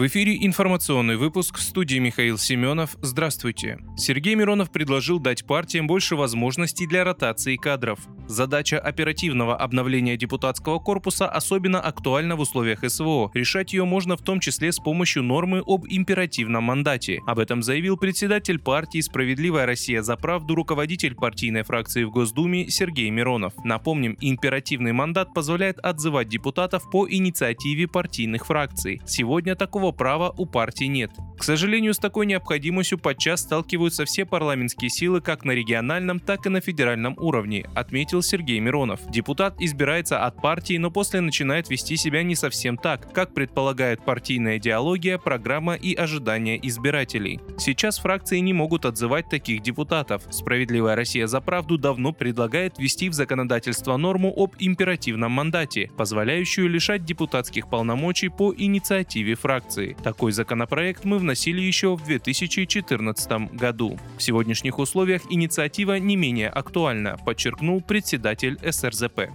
В эфире информационный выпуск в студии Михаил Семенов. Здравствуйте. Сергей Миронов предложил дать партиям больше возможностей для ротации кадров. Задача оперативного обновления депутатского корпуса особенно актуальна в условиях СВО. Решать ее можно в том числе с помощью нормы об императивном мандате. Об этом заявил председатель партии «Справедливая Россия за правду» руководитель партийной фракции в Госдуме Сергей Миронов. Напомним, императивный мандат позволяет отзывать депутатов по инициативе партийных фракций. Сегодня такого права у партии нет. К сожалению, с такой необходимостью подчас сталкиваются все парламентские силы как на региональном, так и на федеральном уровне, отметил Сергей Миронов. Депутат избирается от партии, но после начинает вести себя не совсем так, как предполагает партийная идеология, программа и ожидания избирателей. Сейчас фракции не могут отзывать таких депутатов. Справедливая Россия за правду давно предлагает ввести в законодательство норму об императивном мандате, позволяющую лишать депутатских полномочий по инициативе фракции. Такой законопроект мы вносили еще в 2014 году. В сегодняшних условиях инициатива не менее актуальна, подчеркнул председатель СРЗП.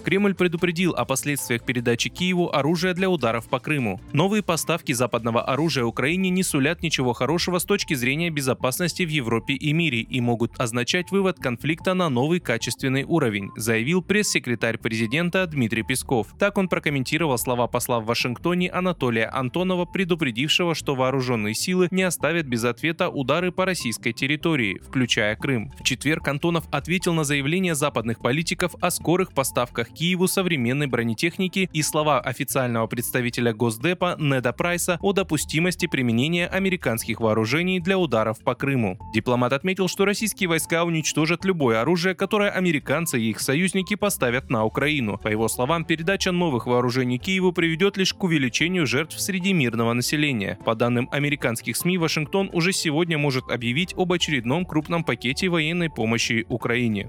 Кремль предупредил о последствиях передачи Киеву оружия для ударов по Крыму. Новые поставки западного оружия Украине не сулят ничего хорошего с точки зрения безопасности в Европе и мире и могут означать вывод конфликта на новый качественный уровень, заявил пресс-секретарь президента Дмитрий Песков. Так он прокомментировал слова посла в Вашингтоне Анатолия Антонова, предупредившего, что вооруженные силы не оставят без ответа удары по российской территории, включая Крым. В четверг Антонов ответил на заявление западных политиков о скорых поставках Киеву современной бронетехники и слова официального представителя Госдепа Неда Прайса о допустимости применения американских вооружений для ударов по Крыму. Дипломат отметил, что российские войска уничтожат любое оружие, которое американцы и их союзники поставят на Украину. По его словам, передача новых вооружений Киеву приведет лишь к увеличению жертв среди мирного населения. По данным американских СМИ, Вашингтон уже сегодня может объявить об очередном крупном пакете военной помощи Украине.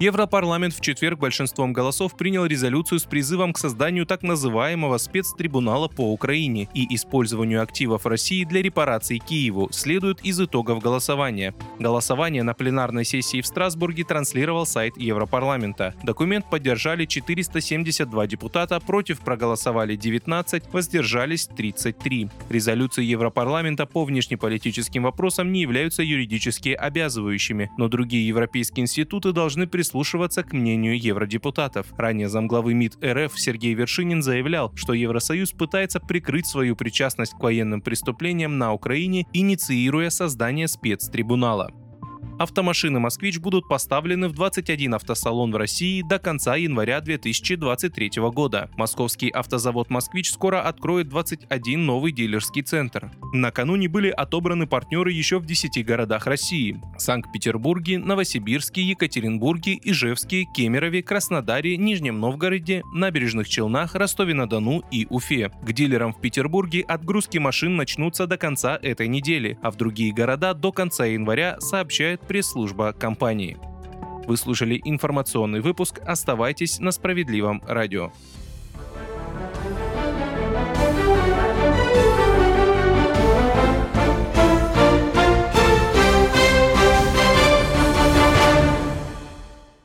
Европарламент в четверг большинством голосов принял резолюцию с призывом к созданию так называемого спецтрибунала по Украине и использованию активов России для репараций Киеву, следует из итогов голосования. Голосование на пленарной сессии в Страсбурге транслировал сайт Европарламента. Документ поддержали 472 депутата, против проголосовали 19, воздержались 33. Резолюции Европарламента по внешнеполитическим вопросам не являются юридически обязывающими, но другие европейские институты должны прислушиваться прислушиваться к мнению евродепутатов. Ранее замглавы МИД РФ Сергей Вершинин заявлял, что Евросоюз пытается прикрыть свою причастность к военным преступлениям на Украине, инициируя создание спецтрибунала. Автомашины «Москвич» будут поставлены в 21 автосалон в России до конца января 2023 года. Московский автозавод «Москвич» скоро откроет 21 новый дилерский центр. Накануне были отобраны партнеры еще в 10 городах России – Санкт-Петербурге, Новосибирске, Екатеринбурге, Ижевске, Кемерове, Краснодаре, Нижнем Новгороде, Набережных Челнах, Ростове-на-Дону и Уфе. К дилерам в Петербурге отгрузки машин начнутся до конца этой недели, а в другие города до конца января, сообщает пресс-служба компании. Вы слушали информационный выпуск. Оставайтесь на справедливом радио.